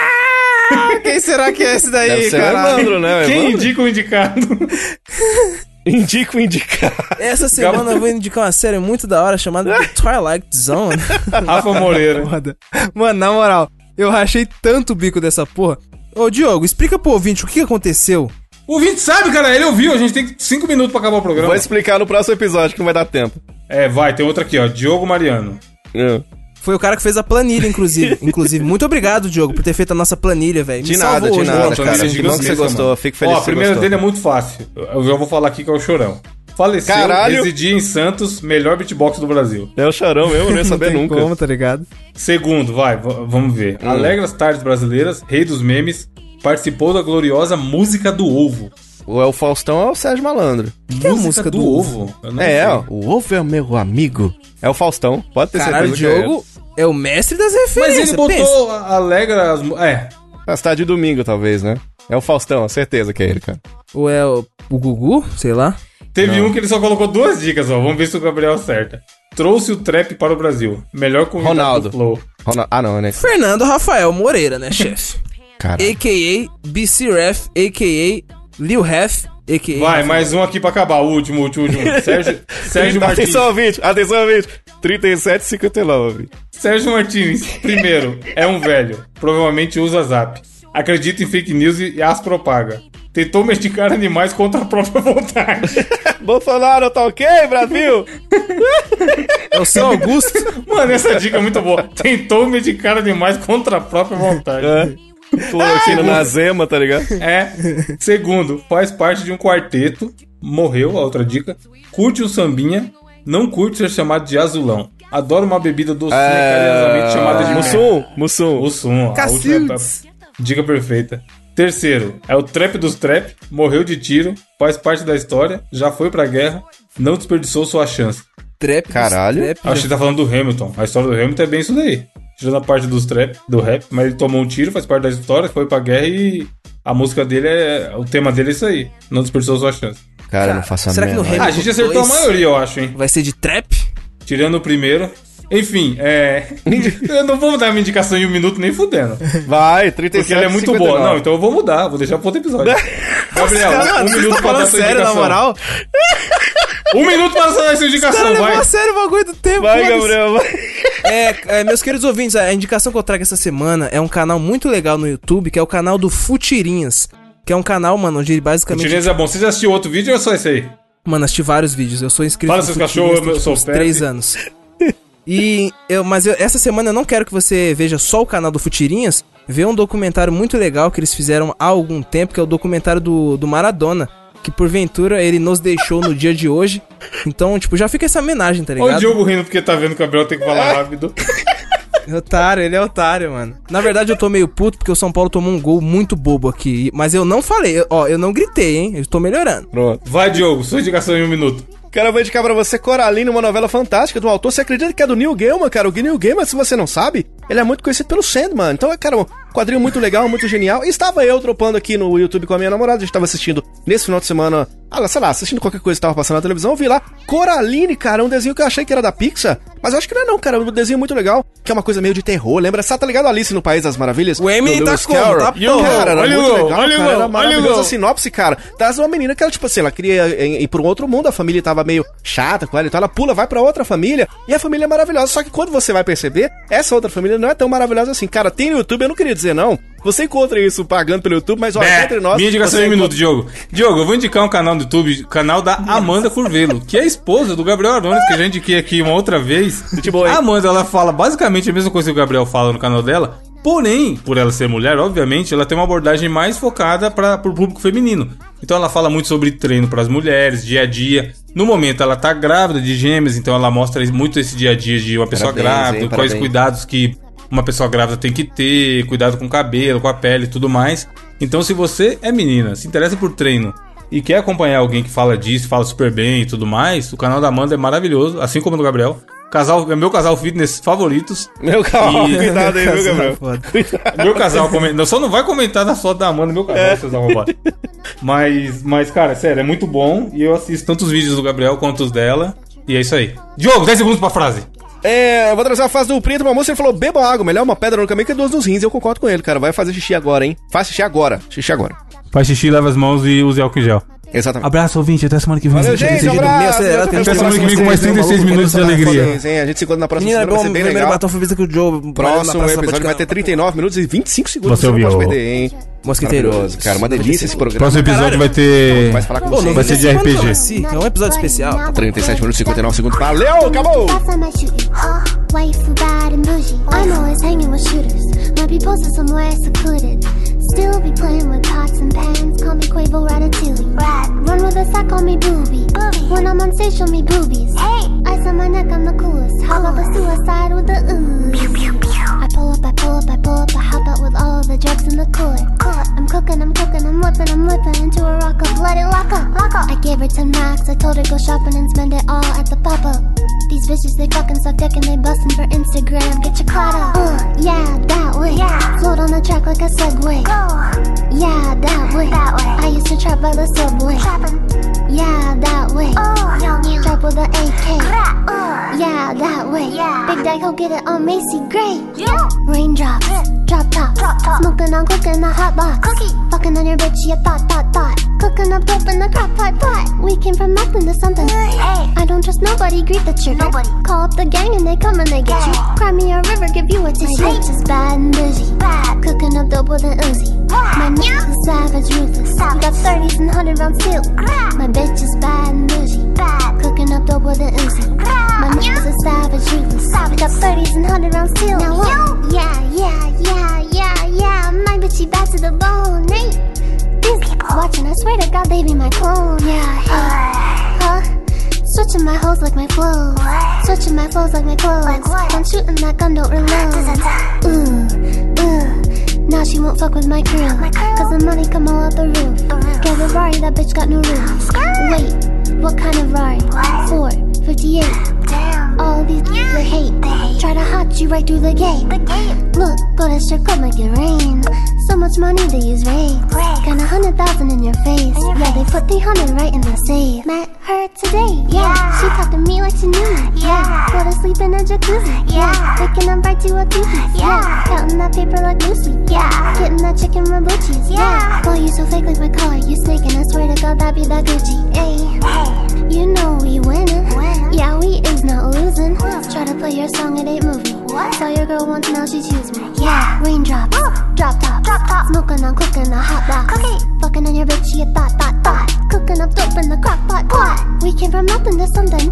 quem será que é esse daí? Evandro, né? Quem Evandro? indica o indicado? Indico indicar. Essa semana eu vou indicar uma série muito da hora chamada The Twilight Zone. Rafa Moreira. Mano, na moral, eu rachei tanto o bico dessa porra. Ô, Diogo, explica pro ouvinte o que aconteceu. O Vinte sabe, cara, ele ouviu. A gente tem 5 minutos pra acabar o programa. Vou explicar no próximo episódio que não vai dar tempo. É, vai, tem outra aqui, ó. Diogo Mariano. É. Foi o cara que fez a planilha, inclusive. inclusive, muito obrigado, Diogo, por ter feito a nossa planilha, velho. De nada, de hoje, nada, cara. planilha Que bom que você gostou. mano. Fico feliz Ó, a primeira dele é muito fácil. Eu já vou falar aqui que é o Chorão. Faleceu, Caralho! residia em Santos, melhor beatbox do Brasil. É o chorão mesmo, eu não ia saber Não tem nunca. como, tá ligado? Segundo, vai, vamos ver. Hum. Alegras Tardes Brasileiras, Rei dos Memes, participou da gloriosa Música do Ovo. Ou é o Faustão ou é o Sérgio Malandro. que é a música do Ovo? Eu não É, ó. O ovo é o meu amigo. É o Faustão. Pode ter Caralho, o certeza. que é Diogo é o mestre das Mas referências. ele botou pensa. a- Alegra... as É, você tá de domingo, talvez, né? É o Faustão, certeza que é ele, cara. Ou é o, o Gugu, sei lá. teve um que ele só colocou duas dicas, ó. Vamos ver se o Gabriel acerta. Trouxe o trap para o Brasil. Melhor convidado Ronaldo. do Flow. Ronald- Ah, não, né? Fernando Rafael Moreira, né, chefe? Cara. A.K.A. BC Ref, A.K.A. Lil Ref, A.K.A. Vai, mais um aqui pra acabar. O último, último, o último. Sérgio, Sérgio Martins. Atenção, ouvinte. Atenção, ouvinte. 37,59. Sérgio Martins, primeiro, é um velho. Provavelmente usa zap. Acredita em fake news e as propaga. Tentou medicar animais contra a própria vontade. Bolsonaro, tá ok, Brasil? É o seu Augusto. Mano, essa dica é muito boa. Tentou medicar animais contra a própria vontade. É. Cloroquina na zema, tá ligado? É. Segundo, faz parte de um quarteto. Morreu, a outra dica. Curte o sambinha. Não curte ser chamado de azulão. Adora uma bebida docinha carinhosamente chamada de É. Mussum, Mussum. O Sum, a última Cacildes. dica perfeita. Terceiro, é o trap dos trap, morreu de tiro, faz parte da história, já foi pra guerra, não desperdiçou sua chance. Trap. Caralho. Trap, Acho que tá falando do Hamilton. A história do Hamilton é bem isso daí. Tirando a parte dos trap, do rap, mas ele tomou um tiro, faz parte da história, foi pra guerra e a música dele é. O tema dele é isso aí. Não desperdiçou sua chance. Cara, não faço a será que no menor- Ah, a gente acertou a dois. maioria, eu acho, hein? Vai ser de trap? Tirando o primeiro. Enfim, é. eu não vou dar minha indicação em um minuto nem fudendo. Vai, 37 Porque ela é muito boa. Não, então eu vou mudar, vou deixar pro outro episódio. Gabriel, um minuto pra dar sua indicação. Um minuto pra dar sua indicação, Cara, vai. a sério o bagulho do tempo. Vai. Gabriel, vai. É, é, meus queridos ouvintes, a indicação que eu trago essa semana é um canal muito legal no YouTube, que é o canal do Futirinhas. Que é um canal, mano, onde ele basicamente. Chinês é bom. Você já assistiu outro vídeo ou é só esse aí? Mano, assisti vários vídeos. Eu sou inscrito Fala no seus Futirinhas cachorros, eu sou uns três anos. E eu, mas eu- essa semana eu não quero que você veja só o canal do Futirinhas. Vê um documentário muito legal que eles fizeram há algum tempo, que é o documentário do, do Maradona. Que porventura ele nos deixou no dia de hoje. Então, tipo, já fica essa homenagem, tá Olha o ligado? Diogo rindo porque tá vendo que o Gabriel tem que falar rápido. Otário, ele é otário, mano. Na verdade, eu tô meio puto porque o São Paulo tomou um gol muito bobo aqui. Mas eu não falei, ó, eu não gritei, hein? Eu tô melhorando. Pronto. Vai, Diogo, sua indicação em um minuto. Cara, eu vou indicar pra você Coraline, uma novela fantástica do autor. Você acredita que é do Neil Gaiman, cara? O Neil Gaiman, se você não sabe, ele é muito conhecido pelo Sandman. Então, é, cara, um quadrinho muito legal, muito genial. E estava eu dropando aqui no YouTube com a minha namorada. A gente tava assistindo nesse final de semana, ah, sei lá, assistindo qualquer coisa que tava passando na televisão. Eu vi lá Coraline, cara, um desenho que eu achei que era da Pixar. Mas eu acho que não é não, cara. É um desenho muito legal, que é uma coisa meio de terror. Lembra? Sabe, tá ligado Alice no País das Maravilhas? O Do tá? Carroll? Tá E o porra. cara, era Olha muito legal, olha cara. Era maravilhosa a sinopse, cara. Traz uma menina que ela, tipo assim, ela queria ir, ir pra um outro mundo, a família tava meio chata com ela, então ela pula, vai pra outra família, e a família é maravilhosa. Só que quando você vai perceber, essa outra família não é tão maravilhosa assim. Cara, tem no YouTube, eu não queria dizer não. Você encontra isso pagando pelo YouTube, mas olha, É, entre nós. minha indicação em um minuto, Diogo. Diogo, eu vou indicar um canal no YouTube, canal da Amanda Curvelo, que é a esposa do Gabriel Arones, que eu já indiquei aqui uma outra vez. Boa? A Amanda, ela fala basicamente a mesma coisa que o Gabriel fala no canal dela, porém, por ela ser mulher, obviamente, ela tem uma abordagem mais focada para o público feminino. Então ela fala muito sobre treino para as mulheres, dia a dia. No momento ela tá grávida de gêmeos, então ela mostra muito esse dia a dia de uma pessoa Parabéns, grávida, hein? quais Parabéns. cuidados que uma pessoa grávida tem que ter, cuidado com o cabelo, com a pele e tudo mais. Então, se você é menina, se interessa por treino e quer acompanhar alguém que fala disso, fala super bem e tudo mais, o canal da Amanda é maravilhoso, assim como o do Gabriel. Casal, é meu casal fitness favoritos. Meu carro, E- cuidado aí, viu, Gabriel? Foda. Meu casal comenta. Só não vai comentar na foto da Amanda, meu casal, seus arrombados. Mas, mas, cara, sério, é muito bom. E eu assisto tanto os vídeos do Gabriel quanto os dela. E é isso aí. Diogo, 10 segundos pra frase. É, eu vou trazer a fase do Preto, uma moça, ele falou, beba água, melhor uma pedra no caminho que duas nos rins. Eu concordo com ele, cara. Vai fazer xixi agora, hein? Faz xixi agora. Xixi agora. Faz xixi, lava as mãos e use álcool em gel. Exatamente. Abraço, ouvinte. Até semana que vem. Valeu, gente. Um abraço. Até semana que vem com mais Vocês, 36 maluco, minutos de alegria. A gente se encontra na próxima Menina, semana, vai bom, ser bem primeiro legal. batom foi visto que o Joe... Próximo episódio vai ter 39 minutos e 25 segundos. Você não ouviu. pode perder, hein? Cara. Uma delícia esse programa. Próximo episódio vai ter. Vai falar com Pô, você. não Vai ser de RPG. não, sim, É um episódio especial. 37 minutos e 59 segundos. Valeu, acabou! Bad and bougie. Hanging with shooters. Somewhere secluded. Still be playing with pots and pans. Call me Quavo Ratatouille. Rat. Run with a sack, call me Booby. Booby. When I'm on stage, show me boobies. Hey. Ice on my neck, I'm the coolest. How about the suicide with the ooze? I pull up, I pull up, I pull up. I hop out with all of the drugs in the cooler. cooler. I'm cooking, I'm cooking, I'm whipping, I'm whipping into a rock up. Let it lock up, lock up. I gave her 10 max. I told her go shopping and spend it all at the pop up. These bitches, they fucking suck dick and they bustin' for Instagram. Get your caught up. Uh, yeah, that way. Yeah. Float on the track like a Segway. Go. Yeah, that way. That way. I used to trap by the subway. Trapping. Yeah, that way. Oh, Trap with a AK. Uh. Yeah, that way. Yeah. Big Dyke, go get it on Macy Gray. Yeah. Raindrops. Drop top. Drop top. Smoking on cooking a hot box. Cookie. Fucking on your bitch, you thought, thought, thought. Cooking up dope in the crock pot, pot. We came from nothing to something. Hey. I don't trust nobody, greet the trigger. Nobody. Call up the gang and they come and they get you. Cry me a river, give you a tissue. My bitch is bad and bougie. Bad. Cooking up dope with an Uzi. My niggas is savage, ruthless. We got 30s and 100 rounds still. My bitch is bad and bougie. Bad. Cooking up dope with an Uzi. My niggas is savage, ruthless. We got 30s and 100 rounds still. Now what? Yeah, yeah, yeah, yeah, yeah. My bitch, she bad to the bone. These people watching, I swear to God, they be my clone. Yeah, hey. Huh? Switching my hoes like my flow. Switching my flows like my clothes. I'm shooting that gun, don't reload. Ooh, ooh. Mm, mm. Now she won't fuck with my crew. Cause the money come all out the roof. Oh, Get a Rari, that bitch got no roof. Wait, what kind of Rari? Four, 58. All these they hate. Try to hot you right through the gate. Look, go to club, make it rain. So much money they use rates. Got a hundred thousand in your face. Yeah, they put the hundred right in the safe. Met her today. Yeah, she talked to me like she knew me. Yeah, sleep in a jacuzzi. Yeah, waking up right to a koozie. Yeah, counting that paper like Lucy. Yeah, getting that chicken mabuchis. Yeah, boy, you so fake like my collar. You snaking, I swear to God, that be that Gucci. Ayy, you know we winning. Yeah, we is not losing. Try to play your song, it ain't moving. Saw your girl once, now she choose me. Yeah, raindrops, drop top, drop top, smoking on cooking a hot box. Fucking on your bitch, she a thought, thought, thought. Cooking up dope in the crock pot, pot. We came from nothing to something.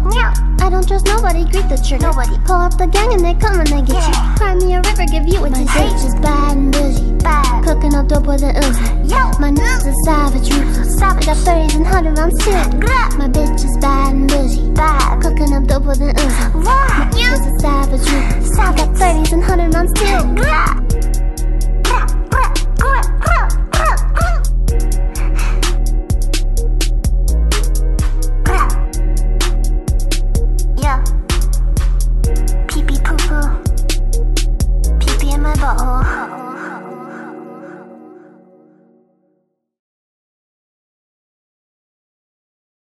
I don't trust nobody, greet the trigger. Nobody. Call up the gang and they come and they get you. Cry me a river, give you a bitch is bad and bougie. Bad. Cooking up dope with an Uzi. My niggas is savage, ruthless. I got 30s and 100 rounds too. My bitch is bad and bougie. Bad. Cooking up dope with an Uzi. My niggas is savage, ruthless. I got sightings and hundred rounds too.